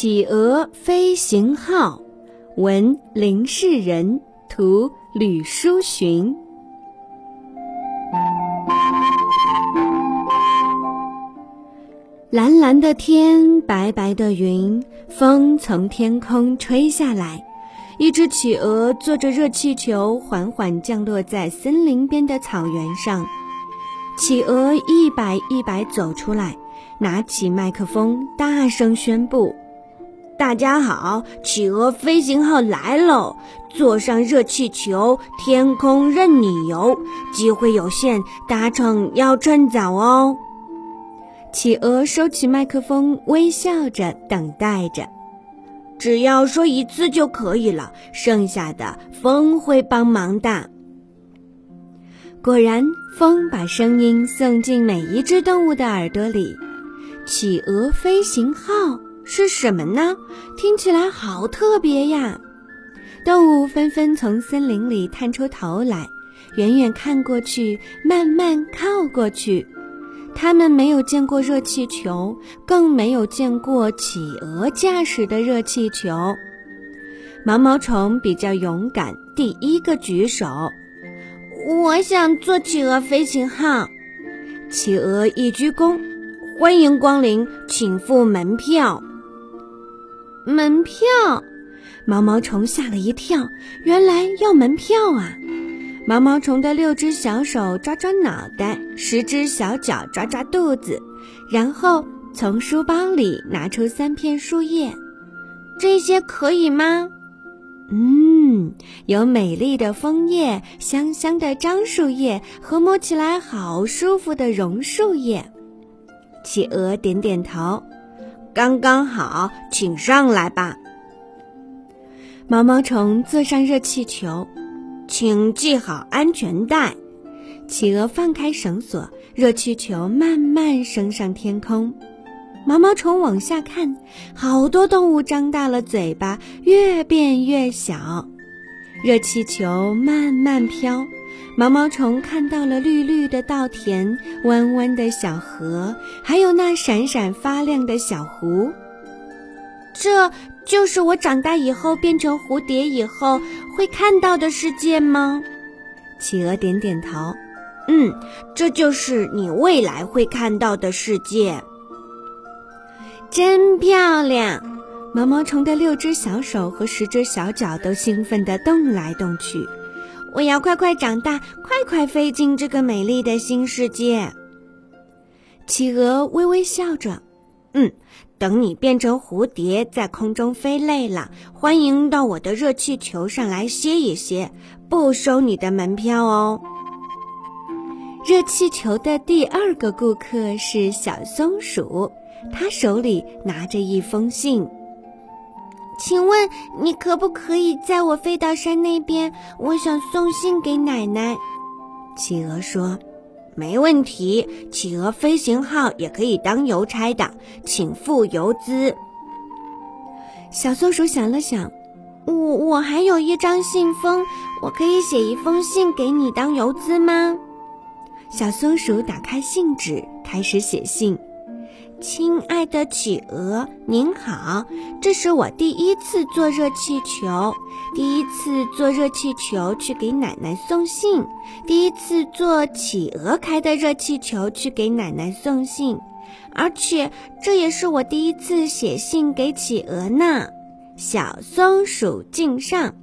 企鹅飞行号，文林世仁，图吕书寻。蓝蓝的天，白白的云，风从天空吹下来。一只企鹅坐着热气球，缓缓降落在森林边的草原上。企鹅一摆一摆走出来，拿起麦克风，大声宣布。大家好，企鹅飞行号来喽！坐上热气球，天空任你游，机会有限，搭乘要趁早哦。企鹅收起麦克风，微笑着等待着。只要说一次就可以了，剩下的风会帮忙的。果然，风把声音送进每一只动物的耳朵里。企鹅飞行号。是什么呢？听起来好特别呀！动物纷纷从森林里探出头来，远远看过去，慢慢靠过去。他们没有见过热气球，更没有见过企鹅驾驶的热气球。毛毛虫比较勇敢，第一个举手：“我想坐企鹅飞行号。”企鹅一鞠躬：“欢迎光临，请付门票。”门票，毛毛虫吓了一跳，原来要门票啊！毛毛虫的六只小手抓抓脑袋，十只小脚抓抓肚子，然后从书包里拿出三片树叶，这些可以吗？嗯，有美丽的枫叶、香香的樟树叶和摸起来好舒服的榕树叶。企鹅点点头。刚刚好，请上来吧。毛毛虫坐上热气球，请系好安全带。企鹅放开绳索，热气球慢慢升上天空。毛毛虫往下看，好多动物张大了嘴巴，越变越小。热气球慢慢飘。毛毛虫看到了绿绿的稻田、弯弯的小河，还有那闪闪发亮的小湖。这就是我长大以后变成蝴蝶以后会看到的世界吗？企鹅点点头。嗯，这就是你未来会看到的世界。真漂亮！毛毛虫的六只小手和十只小脚都兴奋地动来动去。我要快快长大，快快飞进这个美丽的新世界。企鹅微微笑着，嗯，等你变成蝴蝶，在空中飞累了，欢迎到我的热气球上来歇一歇，不收你的门票哦。热气球的第二个顾客是小松鼠，它手里拿着一封信。请问你可不可以载我飞到山那边？我想送信给奶奶。企鹅说：“没问题，企鹅飞行号也可以当邮差的，请付邮资。”小松鼠想了想：“我我还有一张信封，我可以写一封信给你当邮资吗？”小松鼠打开信纸，开始写信。亲爱的企鹅，您好，这是我第一次坐热气球，第一次坐热气球去给奶奶送信，第一次坐企鹅开的热气球去给奶奶送信，而且这也是我第一次写信给企鹅呢。小松鼠敬上。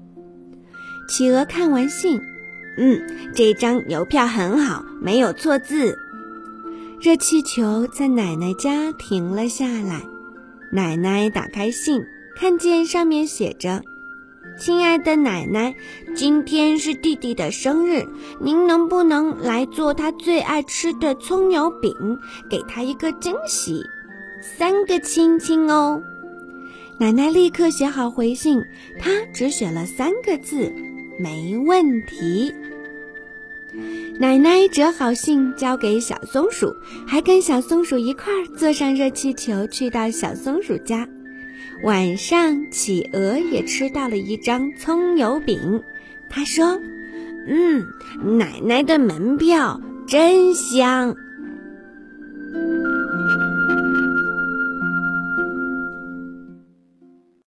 企鹅看完信，嗯，这张邮票很好，没有错字。热气球在奶奶家停了下来，奶奶打开信，看见上面写着：“亲爱的奶奶，今天是弟弟的生日，您能不能来做他最爱吃的葱油饼，给他一个惊喜？三个亲亲哦。”奶奶立刻写好回信，她只写了三个字：“没问题。”奶奶折好信交给小松鼠，还跟小松鼠一块儿坐上热气球去到小松鼠家。晚上，企鹅也吃到了一张葱油饼。他说：“嗯，奶奶的门票真香。”